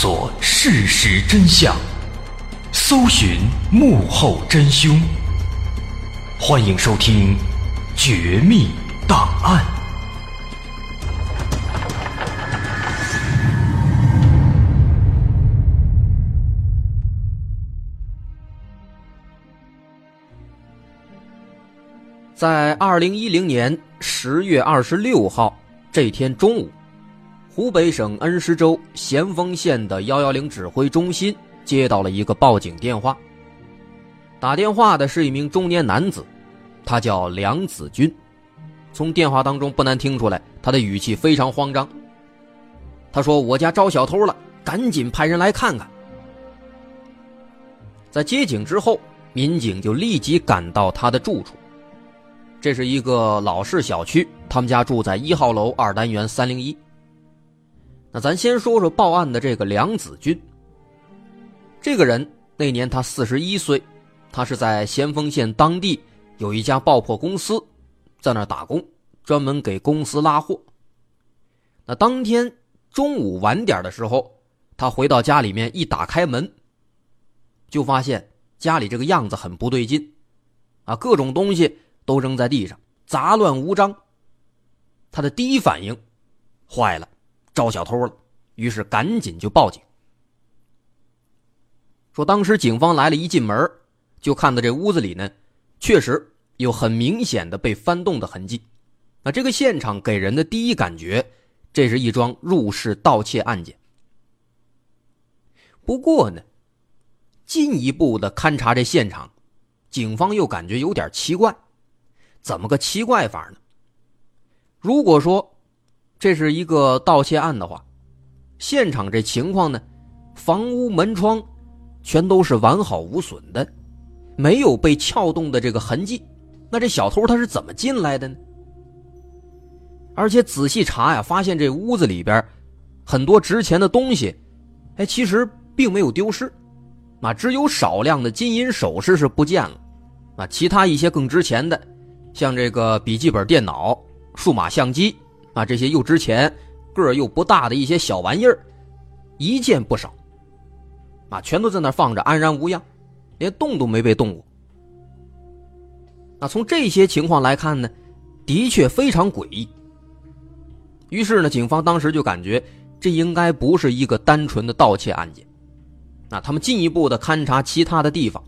探索事实真相，搜寻幕后真凶。欢迎收听《绝密档案》。在二零一零年十月二十六号这天中午，湖北省恩施州咸丰县的幺幺零指挥中心接到了一个报警电话。打电话的是一名中年男子，他叫梁子军。从电话当中不难听出来，他的语气非常慌张。他说：“我家招小偷了，赶紧派人来看看。”在接警之后，民警就立即赶到他的住处。这是一个老式小区，他们家住在一号楼二单元三零一。那咱先说说报案的这个梁子军。这个人那年他四十一岁，他是在咸丰县当地有一家爆破公司，在那打工，专门给公司拉货。那当天中午晚点的时候，他回到家里面一打开门，就发现家里这个样子很不对劲，啊，各种东西。都扔在地上，杂乱无章。他的第一反应，坏了，招小偷了，于是赶紧就报警。说当时警方来了，一进门就看到这屋子里呢，确实有很明显的被翻动的痕迹。那这个现场给人的第一感觉，这是一桩入室盗窃案件。不过呢，进一步的勘察这现场，警方又感觉有点奇怪。怎么个奇怪法呢？如果说这是一个盗窃案的话，现场这情况呢，房屋门窗全都是完好无损的，没有被撬动的这个痕迹，那这小偷他是怎么进来的呢？而且仔细查呀，发现这屋子里边很多值钱的东西，哎，其实并没有丢失，啊，只有少量的金银首饰是不见了，啊，其他一些更值钱的。像这个笔记本电脑、数码相机啊，这些又值钱、个儿又不大的一些小玩意儿，一件不少，啊，全都在那放着，安然无恙，连动都没被动过。那从这些情况来看呢，的确非常诡异。于是呢，警方当时就感觉这应该不是一个单纯的盗窃案件。那他们进一步的勘察其他的地方，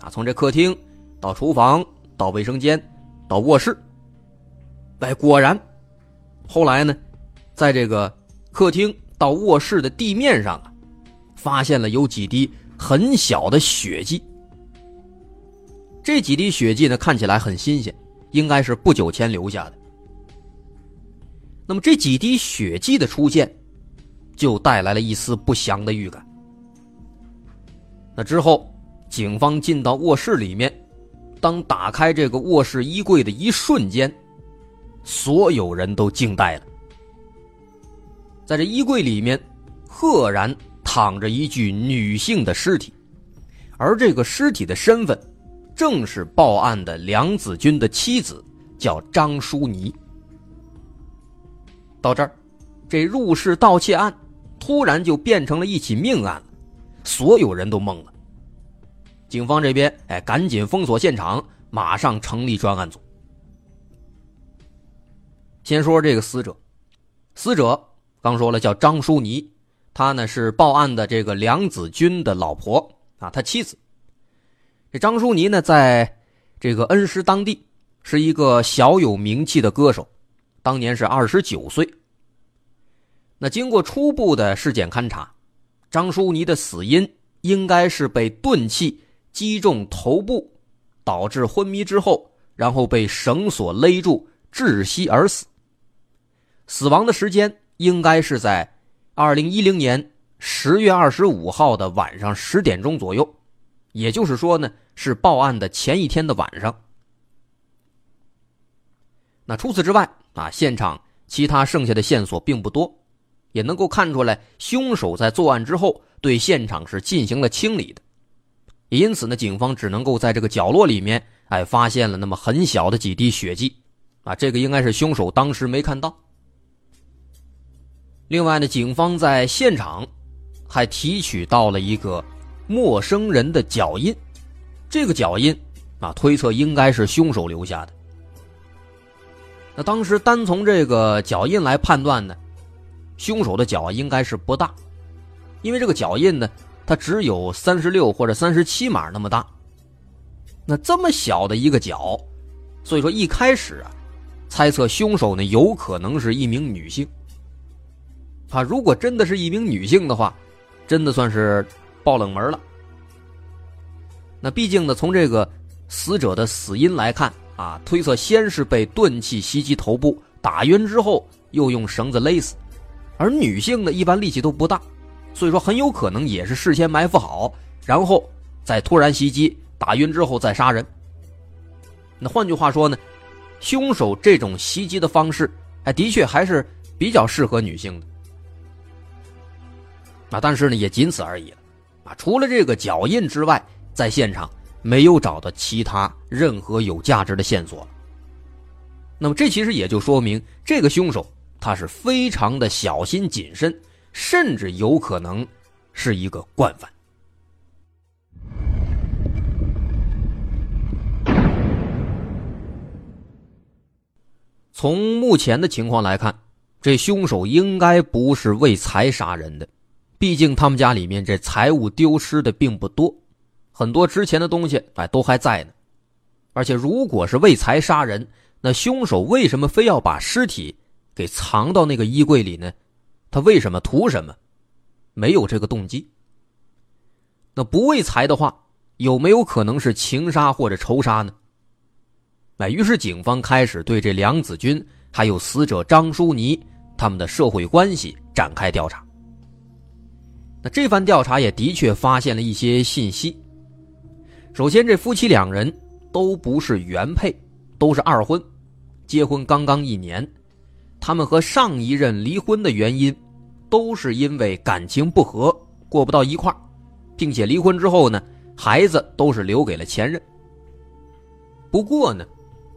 啊，从这客厅到厨房到卫生间。到卧室，哎，果然，后来呢，在这个客厅到卧室的地面上啊，发现了有几滴很小的血迹。这几滴血迹呢，看起来很新鲜，应该是不久前留下的。那么这几滴血迹的出现，就带来了一丝不祥的预感。那之后，警方进到卧室里面。当打开这个卧室衣柜的一瞬间，所有人都惊呆了。在这衣柜里面，赫然躺着一具女性的尸体，而这个尸体的身份，正是报案的梁子军的妻子，叫张淑妮。到这儿，这入室盗窃案突然就变成了一起命案了，所有人都懵了。警方这边，哎，赶紧封锁现场，马上成立专案组。先说这个死者，死者刚说了叫张淑妮，她呢是报案的这个梁子军的老婆啊，他妻子。这张淑妮呢，在这个恩施当地是一个小有名气的歌手，当年是二十九岁。那经过初步的尸检勘查，张淑妮的死因应该是被钝器。击中头部，导致昏迷之后，然后被绳索勒住窒息而死。死亡的时间应该是在二零一零年十月二十五号的晚上十点钟左右，也就是说呢，是报案的前一天的晚上。那除此之外啊，现场其他剩下的线索并不多，也能够看出来，凶手在作案之后对现场是进行了清理的。因此呢，警方只能够在这个角落里面，哎，发现了那么很小的几滴血迹，啊，这个应该是凶手当时没看到。另外呢，警方在现场还提取到了一个陌生人的脚印，这个脚印啊，推测应该是凶手留下的。那当时单从这个脚印来判断呢，凶手的脚应该是不大，因为这个脚印呢，它只有三十六或者三十七码那么大。那这么小的一个脚，所以说一开始啊，猜测凶手呢有可能是一名女性。啊，如果真的是一名女性的话，真的算是爆冷门了。那毕竟呢，从这个死者的死因来看。啊，推测先是被钝器袭击头部打晕之后，又用绳子勒死，而女性呢一般力气都不大，所以说很有可能也是事先埋伏好，然后再突然袭击打晕之后再杀人。那换句话说呢，凶手这种袭击的方式，哎，的确还是比较适合女性的。啊，但是呢也仅此而已了，啊，除了这个脚印之外，在现场。没有找到其他任何有价值的线索那么这其实也就说明，这个凶手他是非常的小心谨慎，甚至有可能是一个惯犯。从目前的情况来看，这凶手应该不是为财杀人的，毕竟他们家里面这财物丢失的并不多。很多值钱的东西哎都还在呢，而且如果是为财杀人，那凶手为什么非要把尸体给藏到那个衣柜里呢？他为什么图什么？没有这个动机。那不为财的话，有没有可能是情杀或者仇杀呢？哎，于是警方开始对这梁子军还有死者张淑妮他们的社会关系展开调查。那这番调查也的确发现了一些信息。首先，这夫妻两人都不是原配，都是二婚，结婚刚刚一年。他们和上一任离婚的原因，都是因为感情不和，过不到一块并且离婚之后呢，孩子都是留给了前任。不过呢，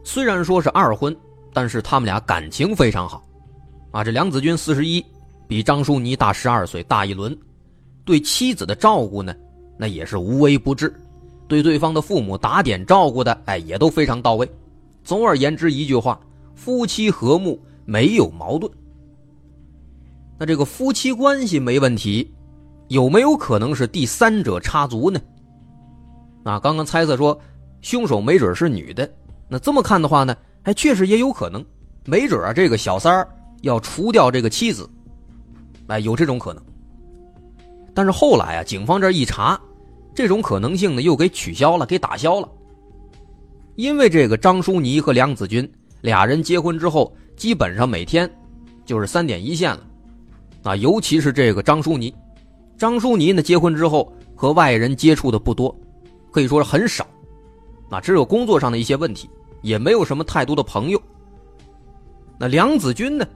虽然说是二婚，但是他们俩感情非常好。啊，这梁子军四十一，比张淑妮大十二岁，大一轮，对妻子的照顾呢，那也是无微不至。对对方的父母打点照顾的，哎，也都非常到位。总而言之，一句话，夫妻和睦，没有矛盾。那这个夫妻关系没问题，有没有可能是第三者插足呢？啊，刚刚猜测说凶手没准是女的，那这么看的话呢，哎，确实也有可能，没准啊，这个小三儿要除掉这个妻子，哎，有这种可能。但是后来啊，警方这一查。这种可能性呢，又给取消了，给打消了。因为这个张淑妮和梁子军俩人结婚之后，基本上每天就是三点一线了，啊，尤其是这个张淑妮，张淑妮呢结婚之后和外人接触的不多，可以说是很少，啊，只有工作上的一些问题，也没有什么太多的朋友。那梁子军呢，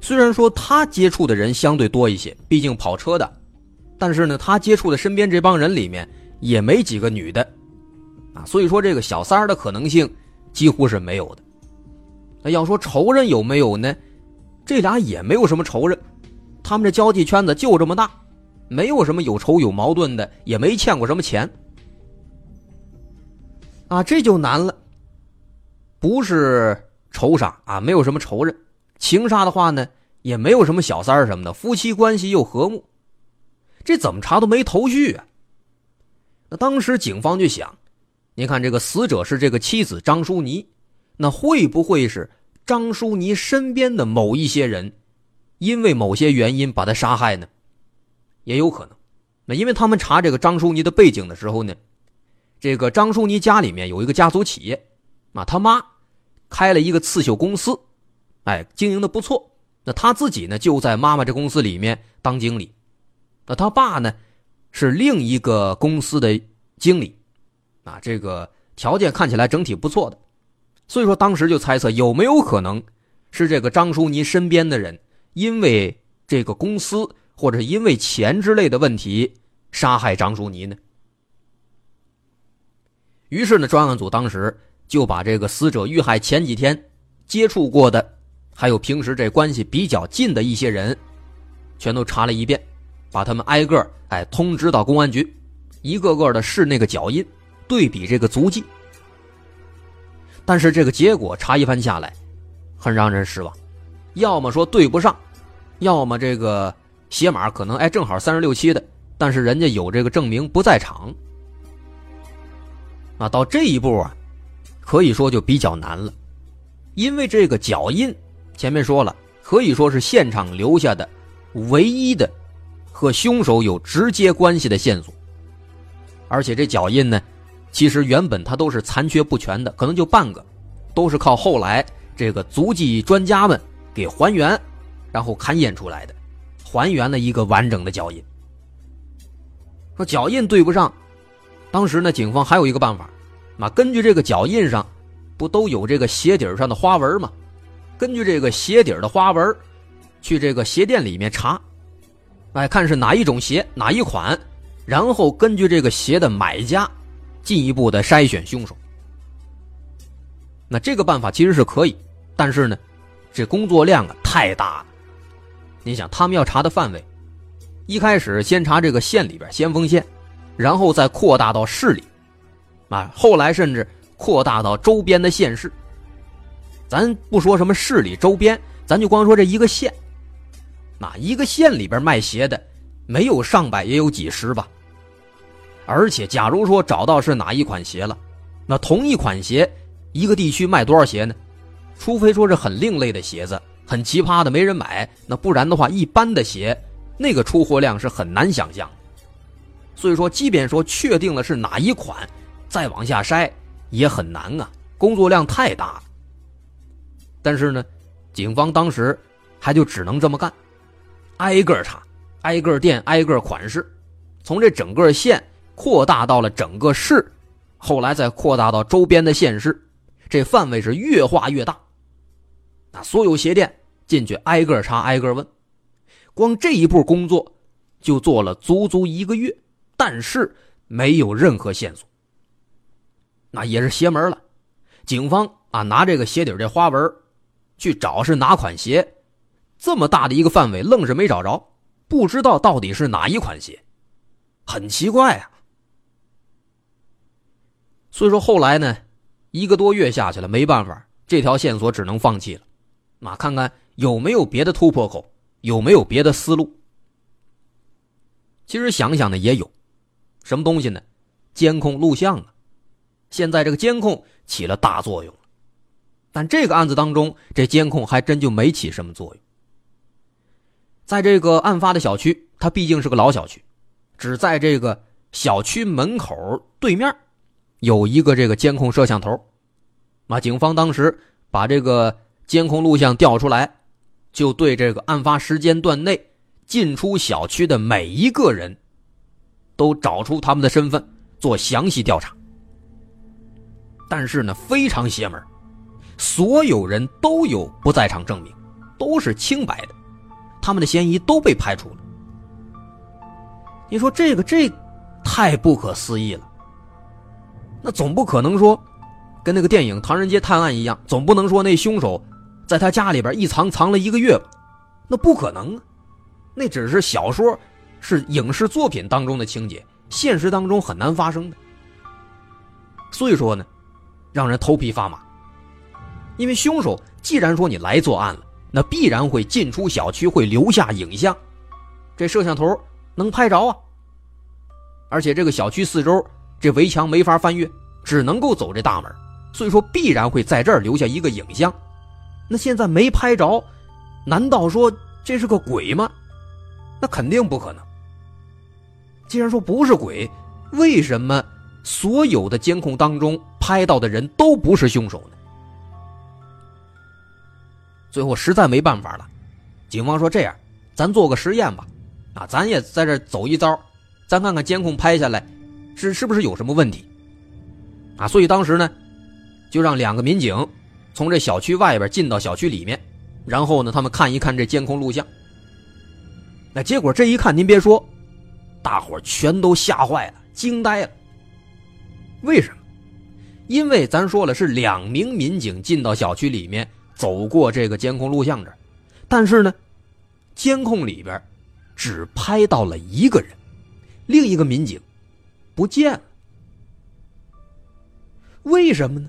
虽然说他接触的人相对多一些，毕竟跑车的，但是呢，他接触的身边这帮人里面。也没几个女的，啊，所以说这个小三儿的可能性几乎是没有的。那要说仇人有没有呢？这俩也没有什么仇人，他们这交际圈子就这么大，没有什么有仇有矛盾的，也没欠过什么钱。啊，这就难了，不是仇杀啊，没有什么仇人；情杀的话呢，也没有什么小三儿什么的，夫妻关系又和睦，这怎么查都没头绪啊。那当时警方就想，您看这个死者是这个妻子张淑妮，那会不会是张淑妮身边的某一些人，因为某些原因把她杀害呢？也有可能。那因为他们查这个张淑妮的背景的时候呢，这个张淑妮家里面有一个家族企业，啊，他妈开了一个刺绣公司，哎，经营的不错。那他自己呢就在妈妈这公司里面当经理，那他爸呢？是另一个公司的经理，啊，这个条件看起来整体不错的，所以说当时就猜测有没有可能是这个张淑妮身边的人因为这个公司或者因为钱之类的问题杀害张淑妮呢？于是呢，专案组当时就把这个死者遇害前几天接触过的，还有平时这关系比较近的一些人，全都查了一遍。把他们挨个哎通知到公安局，一个个的试那个脚印，对比这个足迹。但是这个结果查一番下来，很让人失望，要么说对不上，要么这个鞋码可能哎正好三十六七的，但是人家有这个证明不在场。啊，到这一步啊，可以说就比较难了，因为这个脚印，前面说了，可以说是现场留下的唯一的和凶手有直接关系的线索，而且这脚印呢。其实原本它都是残缺不全的，可能就半个，都是靠后来这个足迹专家们给还原，然后勘验出来的，还原了一个完整的脚印。说脚印对不上，当时呢，警方还有一个办法，啊，根据这个脚印上，不都有这个鞋底上的花纹吗？根据这个鞋底的花纹，去这个鞋店里面查，哎，看是哪一种鞋，哪一款，然后根据这个鞋的买家。进一步的筛选凶手，那这个办法其实是可以，但是呢，这工作量啊太大了。你想，他们要查的范围，一开始先查这个县里边先锋县，然后再扩大到市里，啊，后来甚至扩大到周边的县市。咱不说什么市里周边，咱就光说这一个县，那一个县里边卖鞋的，没有上百也有几十吧。而且，假如说找到是哪一款鞋了，那同一款鞋，一个地区卖多少鞋呢？除非说是很另类的鞋子，很奇葩的没人买，那不然的话，一般的鞋那个出货量是很难想象。所以说，即便说确定了是哪一款，再往下筛也很难啊，工作量太大。但是呢，警方当时还就只能这么干，挨个查，挨个店，挨个款式，从这整个县。扩大到了整个市，后来再扩大到周边的县市，这范围是越画越大。那所有鞋店进去挨个查，挨个问，光这一步工作就做了足足一个月，但是没有任何线索。那也是邪门了，警方啊拿这个鞋底这花纹去找是哪款鞋，这么大的一个范围愣是没找着，不知道到底是哪一款鞋，很奇怪啊。所以说后来呢，一个多月下去了，没办法，这条线索只能放弃了。那看看有没有别的突破口，有没有别的思路。其实想想呢，也有，什么东西呢？监控录像啊！现在这个监控起了大作用了，但这个案子当中，这监控还真就没起什么作用。在这个案发的小区，它毕竟是个老小区，只在这个小区门口对面。有一个这个监控摄像头，那，警方当时把这个监控录像调出来，就对这个案发时间段内进出小区的每一个人，都找出他们的身份，做详细调查。但是呢，非常邪门，所有人都有不在场证明，都是清白的，他们的嫌疑都被排除了。你说这个这，太不可思议了。那总不可能说，跟那个电影《唐人街探案》一样，总不能说那凶手在他家里边一藏藏了一个月吧？那不可能啊，那只是小说、是影视作品当中的情节，现实当中很难发生的。所以说呢，让人头皮发麻。因为凶手既然说你来作案了，那必然会进出小区，会留下影像，这摄像头能拍着啊。而且这个小区四周。这围墙没法翻越，只能够走这大门，所以说必然会在这儿留下一个影像。那现在没拍着，难道说这是个鬼吗？那肯定不可能。既然说不是鬼，为什么所有的监控当中拍到的人都不是凶手呢？最后实在没办法了，警方说这样，咱做个实验吧，啊，咱也在这走一遭，咱看看监控拍下来。是是不是有什么问题？啊，所以当时呢，就让两个民警从这小区外边进到小区里面，然后呢，他们看一看这监控录像。那结果这一看，您别说，大伙全都吓坏了，惊呆了。为什么？因为咱说了是两名民警进到小区里面，走过这个监控录像这但是呢，监控里边只拍到了一个人，另一个民警不见了。为什么呢？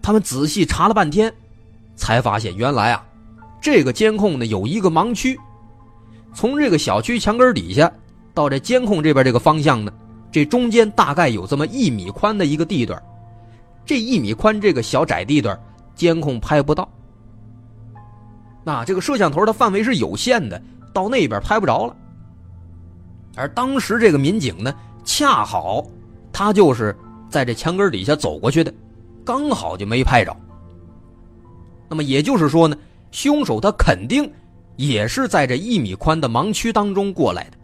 他们仔细查了半天，才发现原来啊，这个监控呢有一个盲区，从这个小区墙根底下到这监控这边这个方向呢，这中间大概有这么一米宽的一个地段，这一米宽这个小窄地段，监控拍不到。那这个摄像头的范围是有限的，到那边拍不着了。而当时这个民警呢，恰好他就是在这墙根底下走过去的。刚好就没拍着。那么也就是说呢，凶手他肯定也是在这一米宽的盲区当中过来的，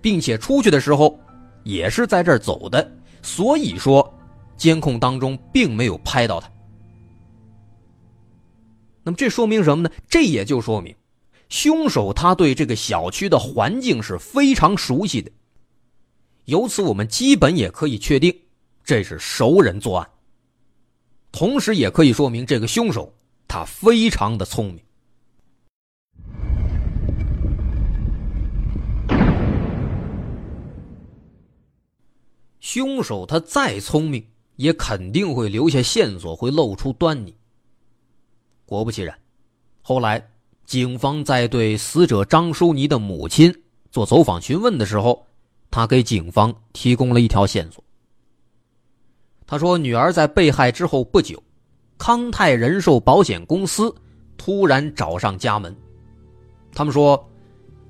并且出去的时候也是在这儿走的，所以说监控当中并没有拍到他。那么这说明什么呢？这也就说明凶手他对这个小区的环境是非常熟悉的。由此我们基本也可以确定，这是熟人作案。同时，也可以说明这个凶手他非常的聪明。凶手他再聪明，也肯定会留下线索，会露出端倪。果不其然，后来警方在对死者张淑妮的母亲做走访询问的时候，他给警方提供了一条线索。他说：“女儿在被害之后不久，康泰人寿保险公司突然找上家门。他们说，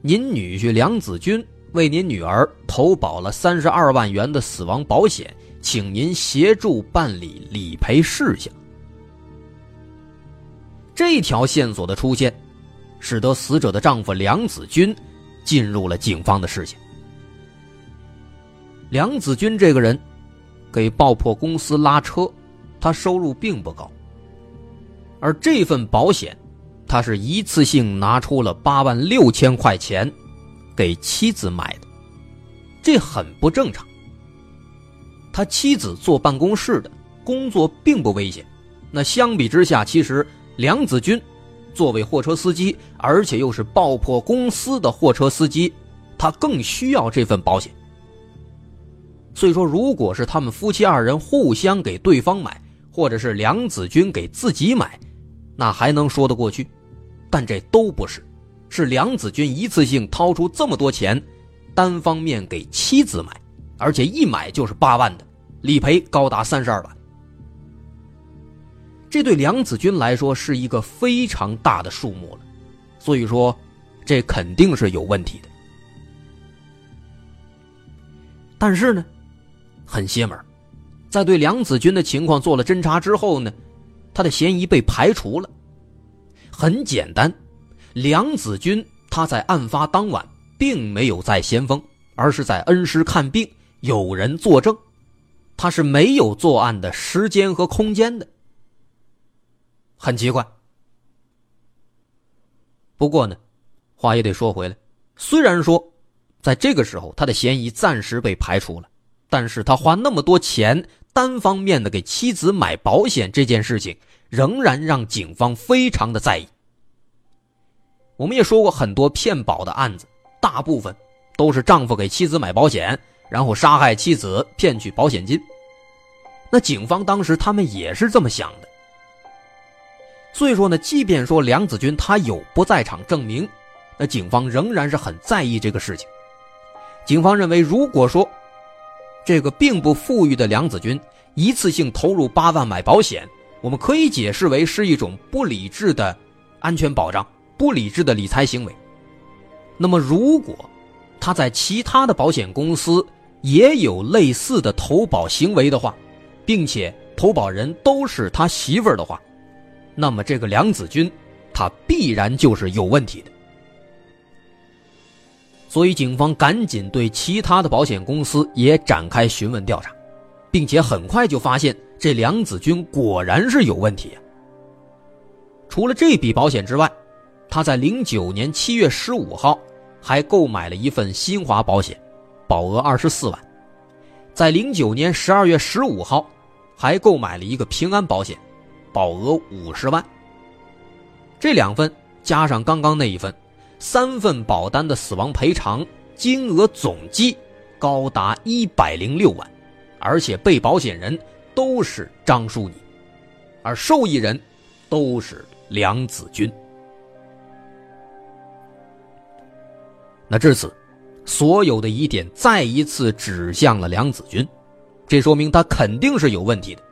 您女婿梁子军为您女儿投保了三十二万元的死亡保险，请您协助办理理赔事项。这条线索的出现，使得死者的丈夫梁子军进入了警方的视线。梁子军这个人。”给爆破公司拉车，他收入并不高。而这份保险，他是一次性拿出了八万六千块钱，给妻子买的，这很不正常。他妻子坐办公室的工作并不危险，那相比之下，其实梁子军作为货车司机，而且又是爆破公司的货车司机，他更需要这份保险。所以说，如果是他们夫妻二人互相给对方买，或者是梁子军给自己买，那还能说得过去。但这都不是，是梁子军一次性掏出这么多钱，单方面给妻子买，而且一买就是八万的，理赔高达三十二万。这对梁子军来说是一个非常大的数目了，所以说，这肯定是有问题的。但是呢？很邪门，在对梁子军的情况做了侦查之后呢，他的嫌疑被排除了。很简单，梁子军他在案发当晚并没有在先锋，而是在恩施看病，有人作证，他是没有作案的时间和空间的。很奇怪。不过呢，话也得说回来，虽然说在这个时候他的嫌疑暂时被排除了。但是他花那么多钱，单方面的给妻子买保险这件事情，仍然让警方非常的在意。我们也说过很多骗保的案子，大部分都是丈夫给妻子买保险，然后杀害妻子骗取保险金。那警方当时他们也是这么想的。所以说呢，即便说梁子军他有不在场证明，那警方仍然是很在意这个事情。警方认为，如果说这个并不富裕的梁子军一次性投入八万买保险，我们可以解释为是一种不理智的安全保障、不理智的理财行为。那么，如果他在其他的保险公司也有类似的投保行为的话，并且投保人都是他媳妇儿的话，那么这个梁子军他必然就是有问题的。所以，警方赶紧对其他的保险公司也展开询问调查，并且很快就发现这梁子军果然是有问题。除了这笔保险之外，他在零九年七月十五号还购买了一份新华保险，保额二十四万；在零九年十二月十五号还购买了一个平安保险，保额五十万。这两份加上刚刚那一份。三份保单的死亡赔偿金额总计高达一百零六万，而且被保险人都是张淑妮，而受益人都是梁子军。那至此，所有的疑点再一次指向了梁子军，这说明他肯定是有问题的。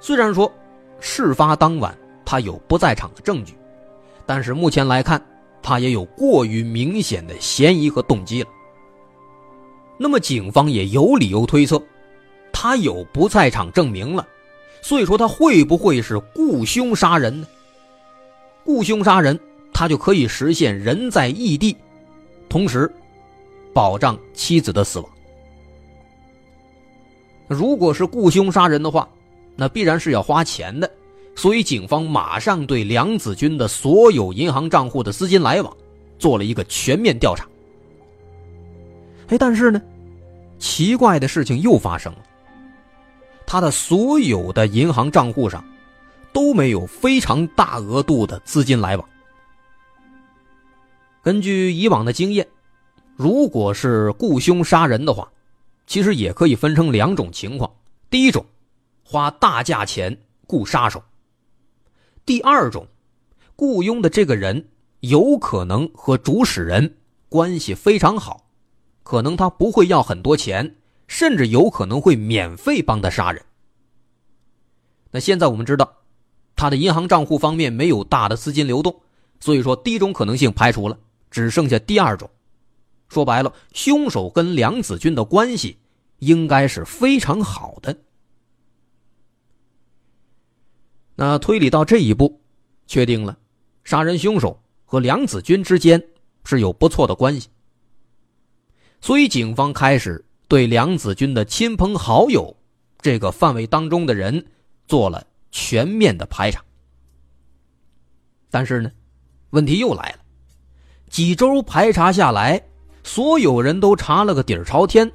虽然说事发当晚他有不在场的证据，但是目前来看，他也有过于明显的嫌疑和动机了。那么警方也有理由推测，他有不在场证明了，所以说他会不会是雇凶杀人呢？雇凶杀人，他就可以实现人在异地。同时，保障妻子的死亡。如果是雇凶杀人的话，那必然是要花钱的，所以警方马上对梁子军的所有银行账户的资金来往做了一个全面调查。哎，但是呢，奇怪的事情又发生了，他的所有的银行账户上都没有非常大额度的资金来往。根据以往的经验，如果是雇凶杀人的话，其实也可以分成两种情况：第一种，花大价钱雇杀手；第二种，雇佣的这个人有可能和主使人关系非常好，可能他不会要很多钱，甚至有可能会免费帮他杀人。那现在我们知道，他的银行账户方面没有大的资金流动，所以说第一种可能性排除了。只剩下第二种，说白了，凶手跟梁子军的关系应该是非常好的。那推理到这一步，确定了杀人凶手和梁子军之间是有不错的关系，所以警方开始对梁子军的亲朋好友这个范围当中的人做了全面的排查。但是呢，问题又来了。几周排查下来，所有人都查了个底儿朝天，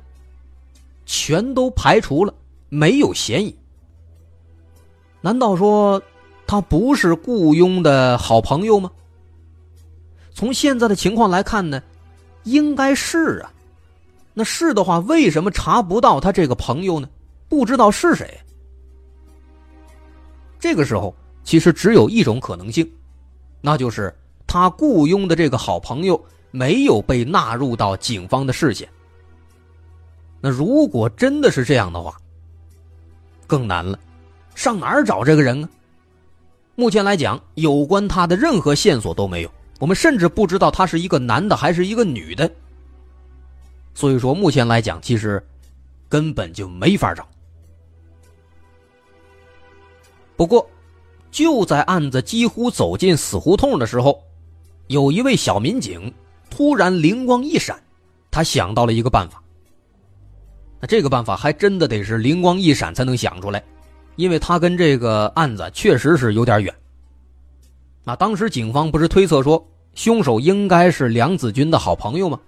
全都排除了，没有嫌疑。难道说他不是雇佣的好朋友吗？从现在的情况来看呢，应该是啊。那是的话，为什么查不到他这个朋友呢？不知道是谁。这个时候，其实只有一种可能性，那就是。他雇佣的这个好朋友没有被纳入到警方的视线。那如果真的是这样的话，更难了，上哪儿找这个人啊？目前来讲，有关他的任何线索都没有，我们甚至不知道他是一个男的还是一个女的。所以说，目前来讲，其实根本就没法找。不过，就在案子几乎走进死胡同的时候。有一位小民警突然灵光一闪，他想到了一个办法。那这个办法还真的得是灵光一闪才能想出来，因为他跟这个案子确实是有点远。那当时警方不是推测说凶手应该是梁子军的好朋友吗？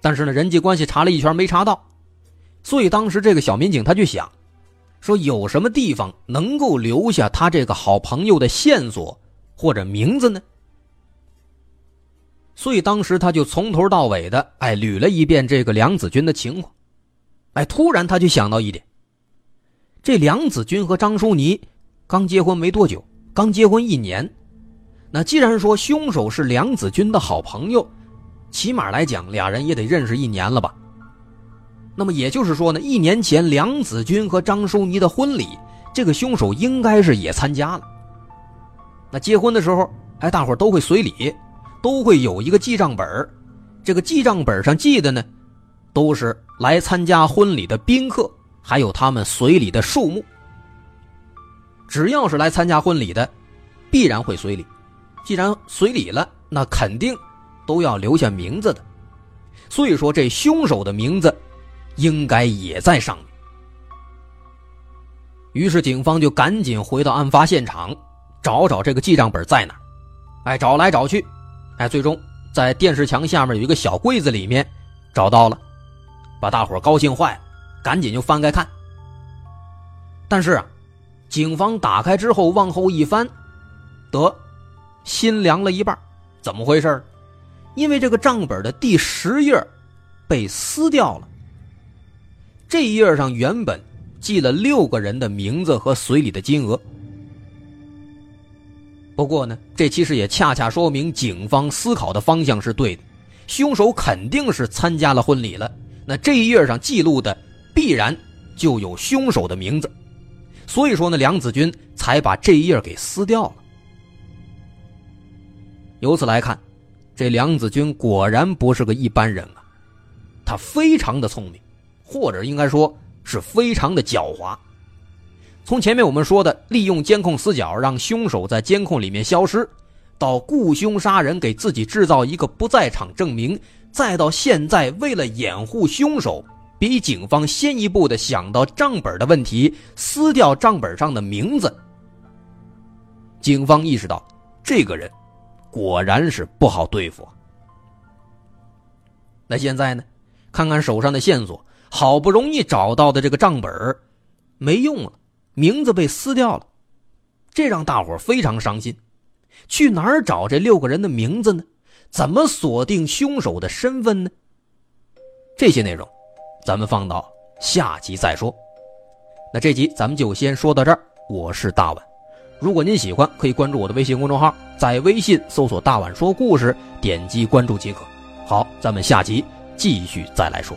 但是呢，人际关系查了一圈没查到，所以当时这个小民警他就想，说有什么地方能够留下他这个好朋友的线索或者名字呢？所以当时他就从头到尾的哎捋了一遍这个梁子军的情况，哎，突然他就想到一点：这梁子军和张淑妮刚结婚没多久，刚结婚一年。那既然说凶手是梁子军的好朋友，起码来讲俩人也得认识一年了吧？那么也就是说呢，一年前梁子军和张淑妮的婚礼，这个凶手应该是也参加了。那结婚的时候，哎，大伙都会随礼。都会有一个记账本这个记账本上记的呢，都是来参加婚礼的宾客，还有他们随礼的数目。只要是来参加婚礼的，必然会随礼。既然随礼了，那肯定都要留下名字的。所以说，这凶手的名字应该也在上面。于是，警方就赶紧回到案发现场，找找这个记账本在哪哎，找来找去。哎，最终在电视墙下面有一个小柜子里面找到了，把大伙高兴坏了，赶紧就翻开看。但是，警方打开之后往后一翻，得心凉了一半。怎么回事？因为这个账本的第十页被撕掉了。这一页上原本记了六个人的名字和随礼的金额。不过呢，这其实也恰恰说明警方思考的方向是对的，凶手肯定是参加了婚礼了。那这一页上记录的必然就有凶手的名字，所以说呢，梁子军才把这一页给撕掉了。由此来看，这梁子军果然不是个一般人啊，他非常的聪明，或者应该说是非常的狡猾。从前面我们说的利用监控死角让凶手在监控里面消失，到雇凶杀人给自己制造一个不在场证明，再到现在为了掩护凶手，比警方先一步的想到账本的问题，撕掉账本上的名字。警方意识到这个人果然是不好对付。那现在呢？看看手上的线索，好不容易找到的这个账本没用了。名字被撕掉了，这让大伙非常伤心。去哪儿找这六个人的名字呢？怎么锁定凶手的身份呢？这些内容，咱们放到下集再说。那这集咱们就先说到这儿。我是大碗，如果您喜欢，可以关注我的微信公众号，在微信搜索“大碗说故事”，点击关注即可。好，咱们下集继续再来说。